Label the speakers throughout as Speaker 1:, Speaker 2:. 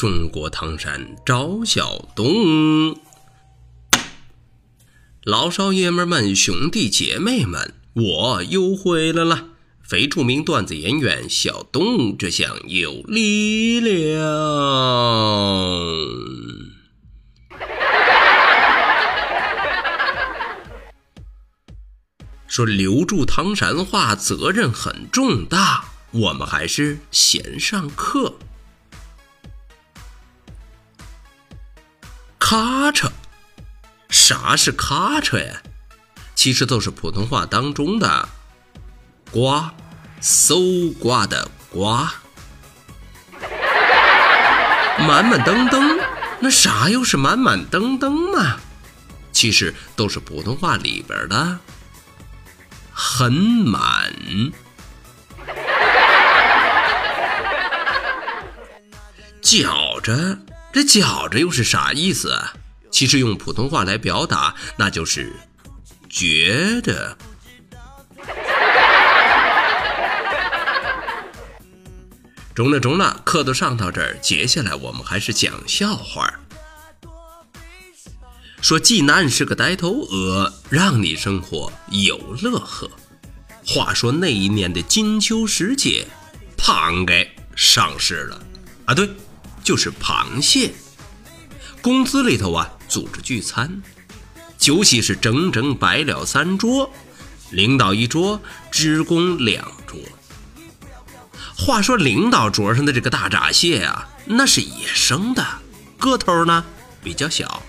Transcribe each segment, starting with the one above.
Speaker 1: 中国唐山赵小东，老少爷们们、兄弟姐妹们，我又回来了！非著名段子演员小东，这厢有力量。说留住唐山话，责任很重大。我们还是先上课。咔嚓，啥是咔嚓呀？其实都是普通话当中的“瓜”，搜刮的“刮”。满满登登，那啥又是满满登登嘛？其实都是普通话里边的“很满”。觉着，这觉着又是啥意思？其实用普通话来表达，那就是觉得。中了中了，课都上到这儿，接下来我们还是讲笑话。说济南是个呆头鹅，让你生活有乐呵。话说那一年的金秋时节，胖给上市了啊，对。就是螃蟹，公司里头啊组织聚餐，酒席是整整摆了三桌，领导一桌，职工两桌。话说领导桌上的这个大闸蟹啊，那是野生的，个头呢比较小；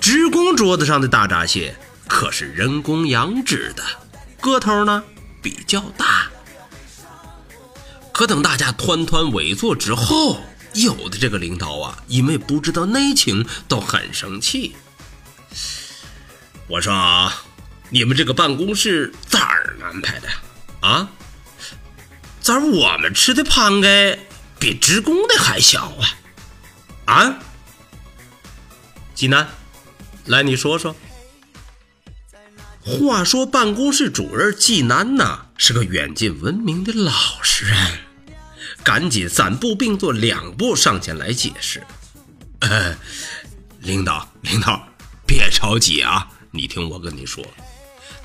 Speaker 1: 职工桌子上的大闸蟹可是人工养殖的，个头呢比较大。可等大家团团围坐之后，有的这个领导啊，因为不知道内情，都很生气。我说啊，你们这个办公室咋安排的啊？咋我们吃的胖盖比职工的还小啊？啊？济南，来你说说。话说办公室主任济南呐，是个远近闻名的老实人。赶紧三步并作两步上前来解释。呃，领导，领导，别着急啊！你听我跟你说，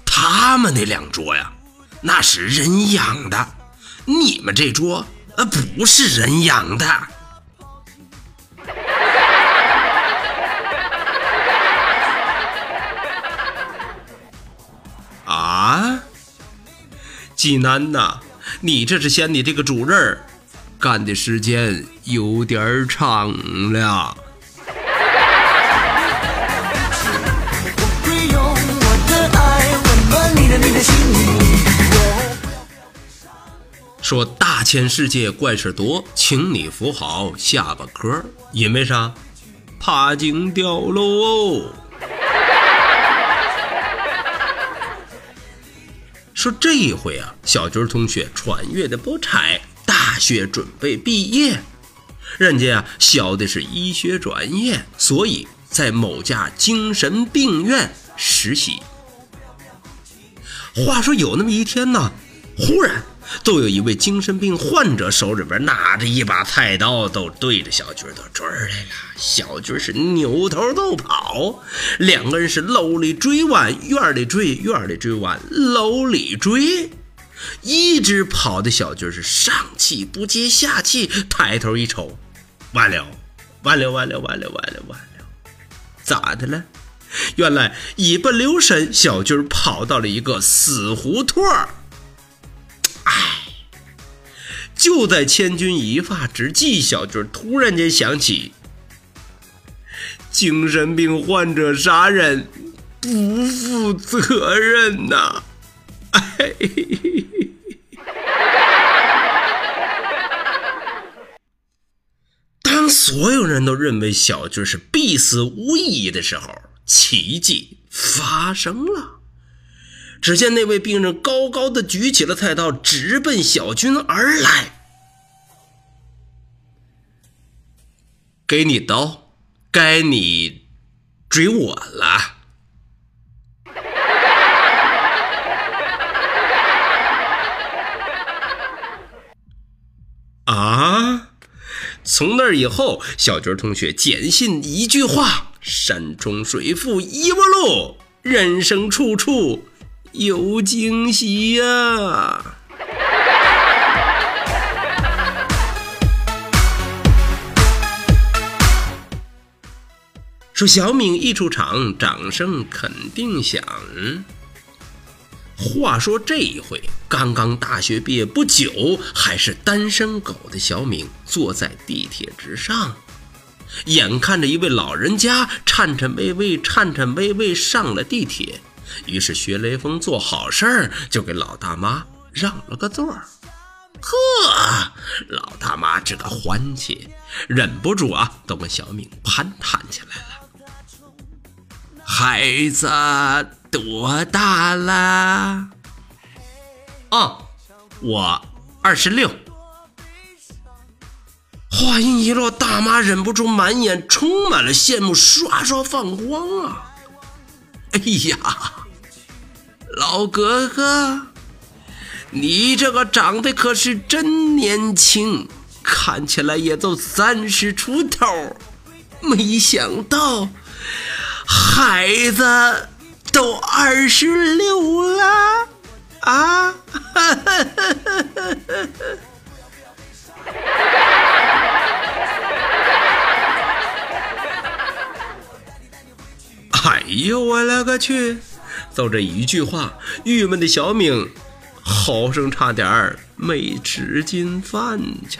Speaker 1: 他们那两桌呀，那是人养的，你们这桌呃不是人养的。啊，济南呐，你这是嫌你这个主任干的时间有点长了。说大千世界怪事多，请你扶好下巴颏因为啥？怕惊掉喽。说这一回啊，小军同学穿越的不差。大学准备毕业，人家啊学的是医学专业，所以在某家精神病院实习。话说有那么一天呢，忽然都有一位精神病患者手里边拿着一把菜刀，都对着小军都追来了。小军是扭头就跑，两个人是楼里追完，院里追，院里追完，楼里追。一直跑的小军是上气不接下气，抬头一瞅，完了，完了，完了，完了，完了，完了，咋的了？原来一不留神，小军跑到了一个死胡同儿。哎，就在千钧一发之际，小军突然间想起，精神病患者杀人不负责任呐。当所有人都认为小军是必死无疑的时候，奇迹发生了。只见那位病人高高的举起了菜刀，直奔小军而来。给你刀，该你追我了。啊！从那以后，小军同学坚信一句话：山重水复疑无路，人生处处有惊喜呀。说小敏一出场，掌声肯定响。话说这一回，刚刚大学毕业不久，还是单身狗的小敏坐在地铁之上，眼看着一位老人家颤颤巍巍、颤颤巍巍上了地铁，于是学雷锋做好事儿，就给老大妈让了个座儿。呵，老大妈这个欢气，忍不住啊，都跟小敏攀谈起来了。孩子。多大了？哦，我二十六。话音一落，大妈忍不住满眼充满了羡慕，刷刷放光啊！哎呀，老哥哥，你这个长得可是真年轻，看起来也就三十出头，没想到孩子。都二十六了啊！哈哈哈哈哈哈哎呦我勒个去！就这一句话，郁闷的小明好生差点没吃进饭去。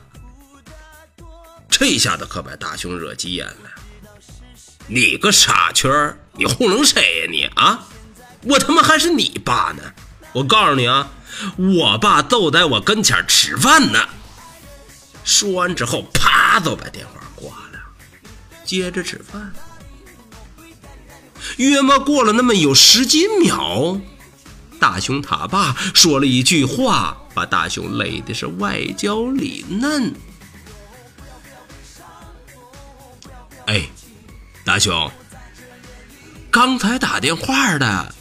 Speaker 1: 这下子可把大雄惹急眼了！你个傻缺，你糊弄谁呀你啊？我他妈还是你爸呢！我告诉你啊，我爸就在我跟前吃饭呢。说完之后，啪就把电话挂了，接着吃饭。约莫过了那么有十几秒，大雄他爸说了一句话，把大雄累的是外焦里嫩。大雄，刚才打电话的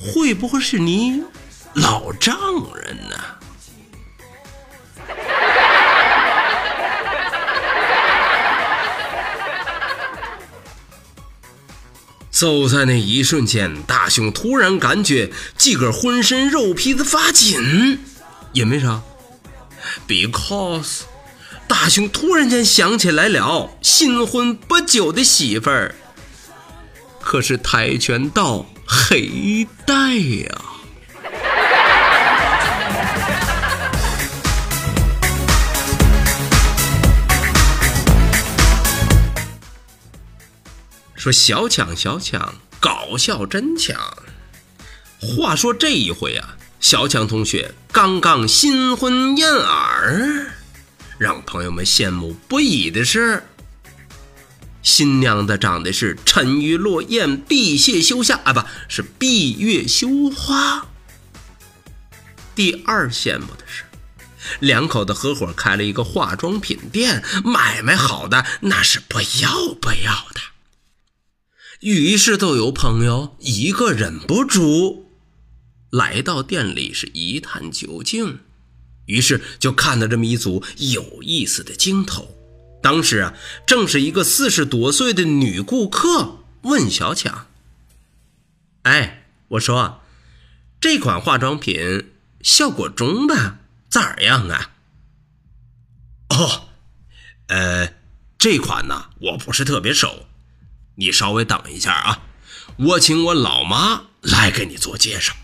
Speaker 1: 会不会是你老丈人呢？就在那一瞬间，大雄突然感觉自个儿浑身肉皮子发紧，因为啥？Because。大雄突然间想起来了，新婚不久的媳妇儿可是跆拳道黑带呀！说小强小强，搞笑真强。话说这一回啊，小强同学刚刚新婚燕尔。让朋友们羡慕不已的是，新娘子长得是沉鱼落雁、闭月羞花啊，不是闭月羞花。第二羡慕的是，两口子合伙开了一个化妆品店，买卖好的那是不要不要的。于是都有朋友一个忍不住来到店里，是一探究竟。于是就看到这么一组有意思的镜头。当时啊，正是一个四十多岁的女顾客问小强：“哎，我说，这款化妆品效果中的咋样啊？哦，呃，这款呢我不是特别熟，你稍微等一下啊，我请我老妈来给你做介绍。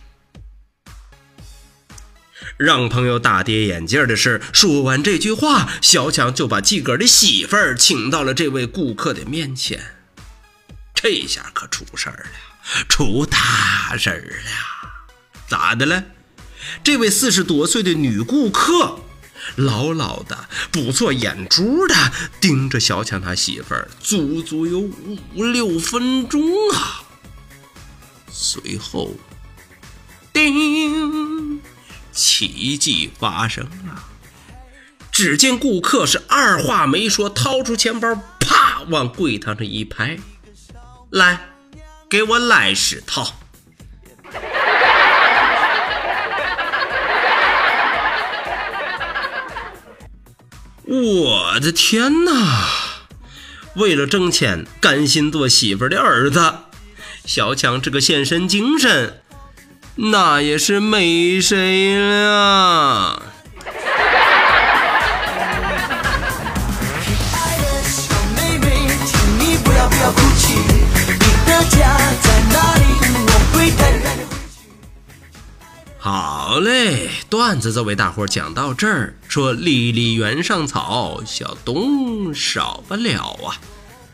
Speaker 1: 让朋友大跌眼镜的是，说完这句话，小强就把自个儿的媳妇儿请到了这位顾客的面前。这下可出事儿了，出大事儿了！咋的了？这位四十多岁的女顾客，牢牢的、不做眼珠的盯着小强他媳妇儿，足足有五六分钟啊！随后，叮。奇迹发生了，只见顾客是二话没说，掏出钱包，啪往柜台上一拍：“来，给我来十套。”我的天哪！为了挣钱，甘心做媳妇的儿子，小强这个献身精神。那也是没谁了。好嘞，段子就为大伙讲到这儿。说离离原上草，小东少不了啊。